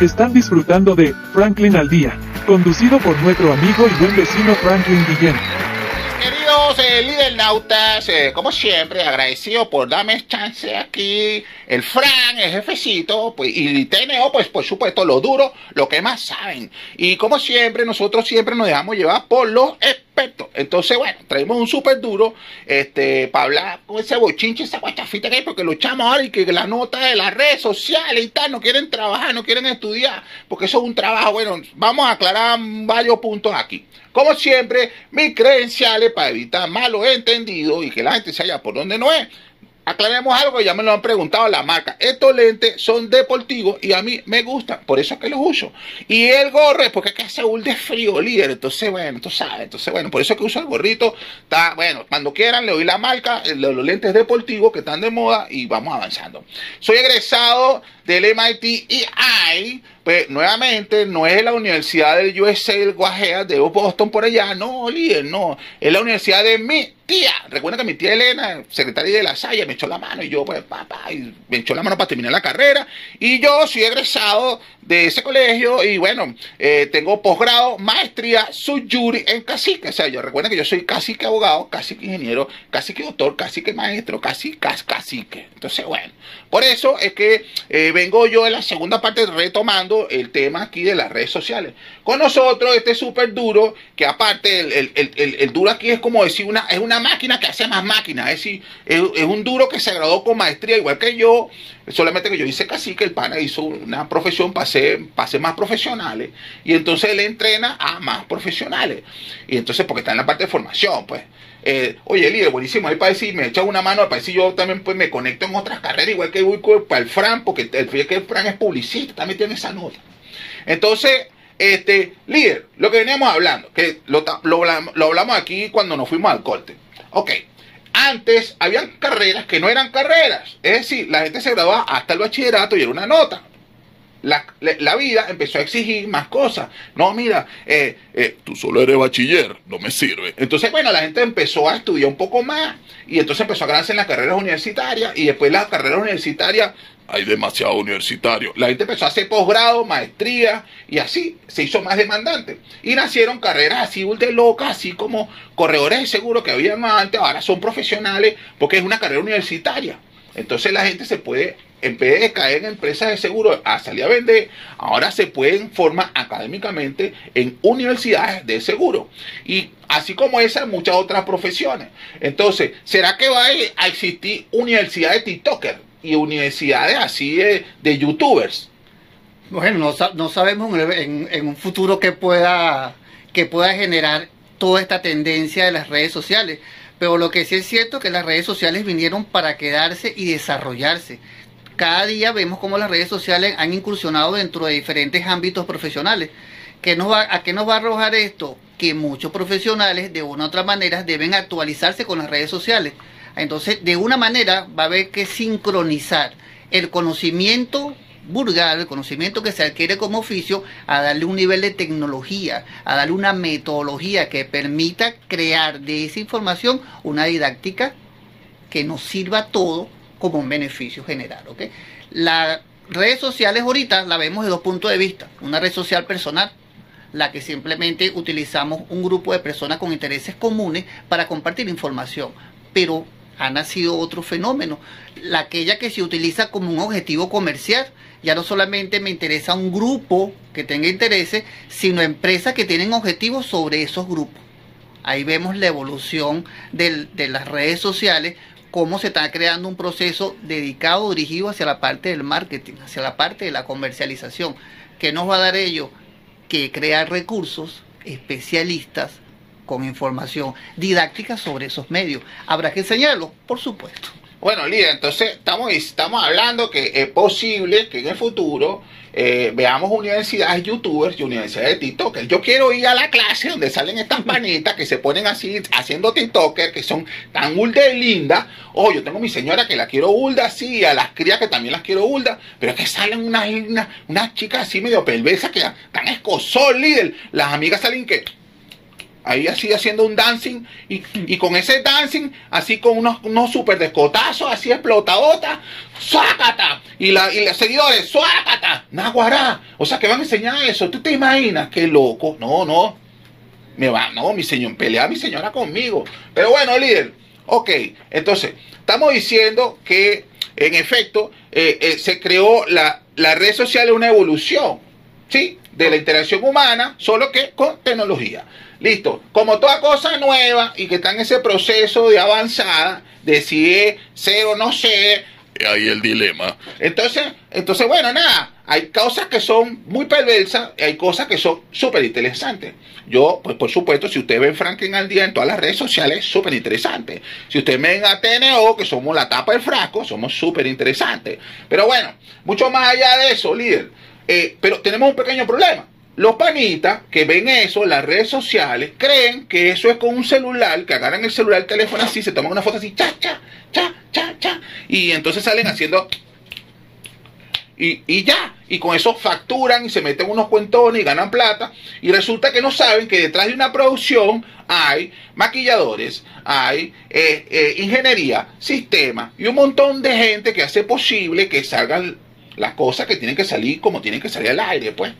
Están disfrutando de Franklin al Día, conducido por nuestro amigo y buen vecino Franklin Guillén. Queridos eh, líder nautas, eh, como siempre, agradecido por darme chance aquí. El Fran, el jefecito, pues, y TNO, pues por supuesto, lo duro, lo que más saben. Y como siempre, nosotros siempre nos dejamos llevar por los Entonces, bueno, traemos un súper duro este, para hablar con ese bochinche, esa guachafita que hay, porque lo echamos ahora y que la nota de las redes sociales y tal, no quieren trabajar, no quieren estudiar, porque eso es un trabajo. Bueno, vamos a aclarar varios puntos aquí. Como siempre, mis credenciales para evitar malos entendidos y que la gente se haya por donde no es. Aclaremos algo ya me lo han preguntado la marca. Estos lentes son deportivos y a mí me gustan, por eso es que los uso. Y el gorro porque hace un de frío, líder. Entonces, bueno, tú sabes. Entonces, bueno, por eso es que uso el gorrito. Está, bueno, cuando quieran le doy la marca, los lentes deportivos que están de moda y vamos avanzando. Soy egresado del MIT EI, pues nuevamente no es la Universidad del USA del Guajea de Boston por allá, no, líder, no, es la universidad de mi tía. Recuerda que mi tía Elena, secretaria de la Salle, me echó la mano y yo, pues, papá, me echó la mano para terminar la carrera. Y yo soy egresado de ese colegio y bueno, eh, tengo posgrado, maestría, jury en cacique. O sea, yo recuerda que yo soy cacique abogado, cacique ingeniero, cacique doctor, cacique maestro, casi cacique. Entonces, bueno, por eso es que eh, vengo yo en la segunda parte retomando el tema aquí de las redes sociales. Con nosotros, este súper duro, que aparte el, duro aquí es como decir, una, es una máquina que hace más máquinas. Es decir, es, es un duro que se graduó con maestría igual que yo Solamente que yo hice casi que el pana hizo una profesión para ser, más profesionales y entonces él entrena a más profesionales. Y entonces, porque está en la parte de formación, pues. Eh, oye, líder, buenísimo, ahí para decir, me echa una mano, para decir yo también pues me conecto en otras carreras, igual que voy para el Fran, porque el, que el Fran es publicista, también tiene esa nota. Entonces, este, líder, lo que veníamos hablando, que lo, lo, lo hablamos aquí cuando nos fuimos al corte. Ok, antes habían carreras que no eran carreras. Es decir, la gente se graduaba hasta el bachillerato y era una nota. La, vida empezó a exigir más cosas. No, mira, eh, eh, tú solo eres bachiller, no me sirve. Entonces, bueno, la gente empezó a estudiar un poco más y entonces empezó a ganarse en las carreras universitarias y después las carreras universitarias hay demasiado universitario. La gente empezó a hacer posgrado, maestría y así se hizo más demandante. Y nacieron carreras así de locas, así como corredores de seguro que habían antes, ahora son profesionales porque es una carrera universitaria. Entonces la gente se puede, en vez de caer en empresas de seguro a salir a vender, ahora se pueden formar académicamente en universidades de seguro. Y así como esas, muchas otras profesiones. Entonces, ¿será que va a existir universidades de TikTokers? y universidades así de, youtubers. Bueno, no, no sabemos en, en, un futuro que pueda, que pueda generar toda esta tendencia de las redes sociales. Pero lo que sí es cierto es que las redes sociales vinieron para quedarse y desarrollarse. Cada día vemos cómo las redes sociales han incursionado dentro de diferentes ámbitos profesionales. ¿Qué nos va, ¿A qué nos va a arrojar esto? Que muchos profesionales de una u otra manera deben actualizarse con las redes sociales. Entonces, de una manera va a haber que sincronizar el conocimiento vulgar, el conocimiento que se adquiere como oficio, a darle un nivel de tecnología, a darle una metodología que permita crear de esa información una didáctica que nos sirva todo como un beneficio general. Las redes sociales ahorita la vemos de dos puntos de vista. Una red social personal, la que simplemente utilizamos un grupo de personas con intereses comunes para compartir información. Pero ha nacido otro fenómeno, la aquella que se utiliza como un objetivo comercial. Ya no solamente me interesa un grupo que tenga intereses, sino empresas que tienen objetivos sobre esos grupos. Ahí vemos la evolución de las redes sociales, cómo se está creando un proceso dedicado, dirigido hacia la parte del marketing, hacia la parte de la comercialización. ¿Qué nos va a dar ello? Que crear recursos especialistas con información didáctica sobre esos medios. ¿Habrá que enseñarlo? Por supuesto. Bueno, líder, entonces estamos, estamos hablando que es posible que en el futuro eh, veamos universidades youtubers y universidades de TikTokers. Yo quiero ir a la clase donde salen estas manitas que se ponen así haciendo TikTokers, que son tan ulda y lindas. Oh, yo tengo mi señora que la quiero ulda así, a las crías que también las quiero ulda, pero es que salen unas, unas, chicas así medio perversas que están escosol, líder. Las amigas salen que ahí así haciendo un dancing, y, y con ese dancing, así con unos, unos super descotazos, así explotadota, ¡suácata! Y, la, y los seguidores, ¡suácata! ¡Naguará! O sea, que van a enseñar eso. ¿Tú te imaginas? ¡Qué loco! No, no. Me va, no, mi señor, pelea mi señora conmigo. Pero bueno, líder, ok. Entonces, estamos diciendo que, en efecto, eh, eh, se creó la, la red social es una evolución, ¿sí? De la interacción humana, solo que con tecnología. Listo. Como toda cosa nueva y que está en ese proceso de avanzada, de si es ser o no ser, ahí el dilema. Entonces, entonces, bueno, nada, hay cosas que son muy perversas y hay cosas que son súper interesantes. Yo, pues por supuesto, si ustedes ven Franklin al día en todas las redes sociales, súper interesante. Si ustedes ven a TNO, que somos la tapa del frasco, somos súper interesantes. Pero bueno, mucho más allá de eso, líder. Eh, pero tenemos un pequeño problema. Los panitas que ven eso en las redes sociales creen que eso es con un celular, que agarran el celular, el teléfono así, se toman una foto así, cha, cha, cha, cha, cha, y entonces salen haciendo y, ya, y con eso facturan y se meten unos cuentones y ganan plata. Y resulta que no saben que detrás de una producción hay maquilladores, hay eh, eh, ingeniería, sistema y un montón de gente que hace posible que salgan las cosas que tienen que salir como tienen que salir al aire, pues.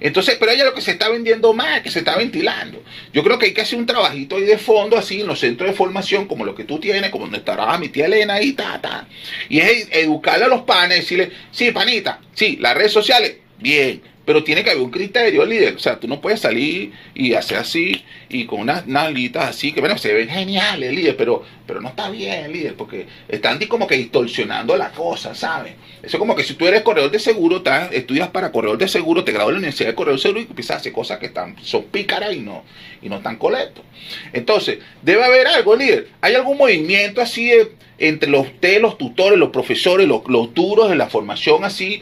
Entonces, pero ella lo que se está vendiendo más, que se está ventilando. Yo creo que hay que hacer un trabajito ahí de fondo, así, en los centros de formación, como lo que tú tienes, como donde estará mi tía Elena ahí, ta, ta. Y es educarle a los panes, decirle, sí, panita, sí, las redes sociales, bien, pero tiene que haber un criterio, líder. O sea, tú no puedes salir y hacer así y con unas nalguitas así, que bueno, se ven geniales, líder, pero, pero no está bien, líder, porque están como que distorsionando la cosa, ¿sabes? Eso es como que si tú eres corredor de seguro, estás- estudias para corredor de seguro, te gradúas en la universidad de corredor de seguro y empiezas a hacer cosas que están, son pícaras y no, y no están colectos. Entonces, debe haber algo, líder. ¿Hay algún movimiento así de- entre los, ustedes, los tutores, los profesores, los, los duros de la formación así,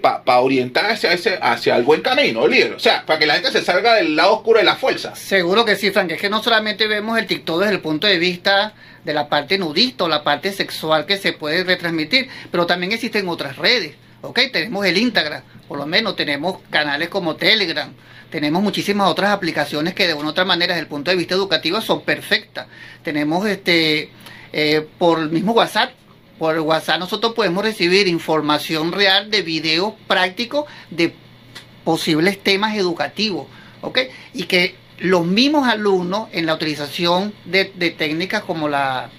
para orientar hacia, ese, hacia el buen camino, líder? O sea, para que la gente se salga del lado oscuro de la fuerza. Seguro que sí, Frank. Es que no solamente vemos el TikTok desde el punto de vista de la parte nudista o la parte sexual que se puede retransmitir, pero también existen otras redes. ¿ok? Tenemos el Instagram, por lo menos tenemos canales como Telegram, tenemos muchísimas otras aplicaciones que de una u otra manera desde el punto de vista educativo son perfectas. Tenemos este eh, por el mismo WhatsApp. Por el WhatsApp nosotros podemos recibir información real de videos prácticos de posibles temas educativos, ¿ok? Y que los mismos alumnos en la utilización de, técnicas como, la,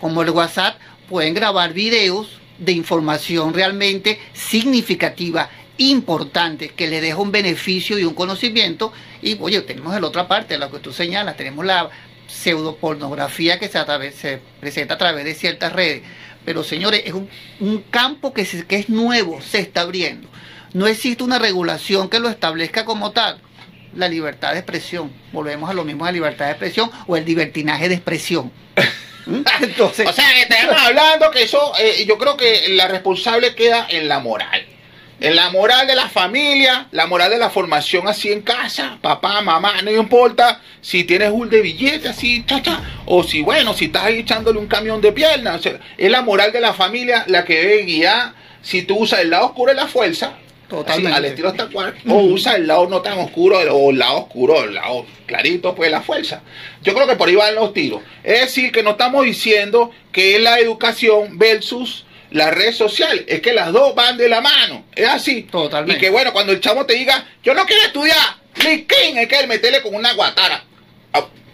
como el WhatsApp pueden grabar videos de información realmente significativa, importante, que le deja un beneficio y un conocimiento. Y oye, tenemos la otra parte, lo que tú señalas, tenemos la pseudopornografía que se, a través- se presenta a través de ciertas redes. Pero señores, es un, un campo que, se- que es nuevo, se está abriendo. No existe una regulación que lo establezca como tal. La libertad de expresión. Volvemos a lo mismo de libertad de expresión o el libertinaje de expresión. ¿Mm? Entonces, O sea, estamos hablando que eso, eh, yo creo que la responsable queda en la moral. En la moral de la familia, la moral de la formación así en casa, papá, mamá, no importa si tienes un de billete así, chacha, o si, bueno, si estás ahí echándole un camión de piernas. O sea, es la moral de la familia la que debe guiar si tú usas el lado oscuro de la fuerza, Totalmente. así, al estilo Star Wars, o usas el lado no tan oscuro o el lado oscuro, el lado clarito, pues la fuerza. Yo creo que por ahí van los tiros. Es decir, que no estamos diciendo que es la educación versus las redes sociales, es que las dos van de la mano, es así. Totalmente. Y que bueno, cuando el chavo te diga, yo no quiero estudiar, Liquín, es que él meterle con una guatara.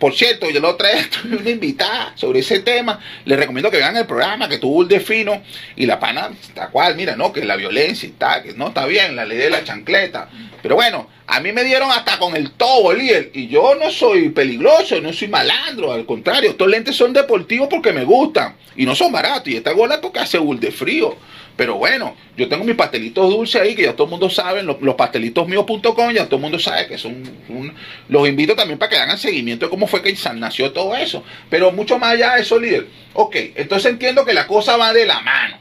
Por cierto, yo vez tuve una invitada sobre ese tema. Les recomiendo que vean el programa que tuvo el de fino y la pana, tal cual, mira, no, que la violencia y tal, que no está bien, la ley de la chancleta. Pero bueno, a mí me dieron hasta con el tobo, líder. Y yo no soy peligroso, no soy malandro, al contrario, estos lentes son deportivos porque me gustan y no son baratos. Y esta gorra porque hace de frío. Pero bueno, yo tengo mis pastelitos dulces ahí que ya todo el mundo sabe, los, los pastelitosmíos.com, ya todo el mundo sabe que son un- los invito también para que hagan seguimiento de cómo fue que nació todo eso. Pero mucho más allá de eso, líder. Ok, entonces entiendo que la cosa va de la mano.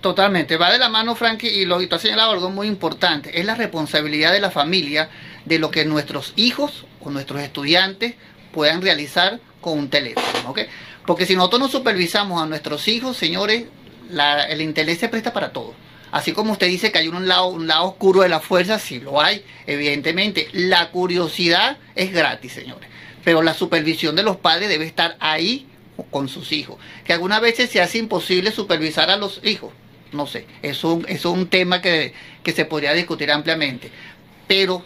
Totalmente, va de la mano, Frankie, y lo que tú has señalado algo muy importante, es la responsabilidad de la familia de lo que nuestros hijos o nuestros estudiantes puedan realizar con un teléfono, ¿ok? Porque si nosotros no supervisamos a nuestros hijos, señores, la- el interés se presta para todo. Así como usted dice que hay un lado, un lado oscuro de la fuerza, sí lo hay, evidentemente. La curiosidad es gratis, señores. pero la supervisión de los padres debe estar ahí con sus hijos. Que algunas veces se hace imposible supervisar a los hijos. No sé, es un, es un tema que, que se podría discutir ampliamente. Pero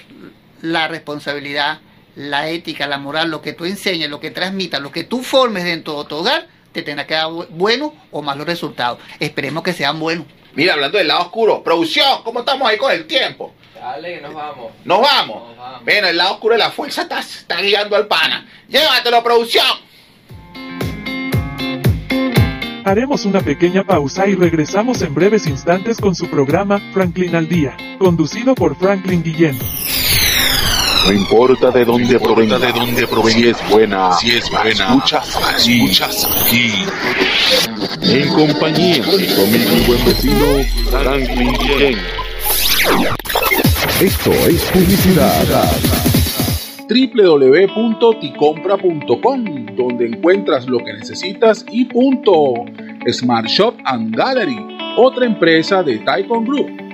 la responsabilidad, la ética, la moral, lo que tú enseñes, lo que transmitas, lo que tú formes dentro de tu hogar, te tendrá que dar buenos o malos resultados. Esperemos que sean buenos. Mira, hablando del lado oscuro, producción, ¿cómo estamos ahí con el tiempo? Dale, nos vamos. ¿Nos vamos? Bueno, el lado oscuro de la fuerza está, está guiando al pana. Llévatelo, producción. Haremos una pequeña pausa y regresamos en breves instantes con su programa Franklin al Día, conducido por Franklin Guillén. No importa de dónde provenga, de dónde provenga, si es buena, si es buena, escuchas aquí, escuchas aquí. En compañía de conmigo mi buen vecino Franklin Guillén. Esto es publicidad www.ticompra.com, donde encuentras lo que necesitas y punto. Smart Shop and Gallery, otra empresa de Taikon Group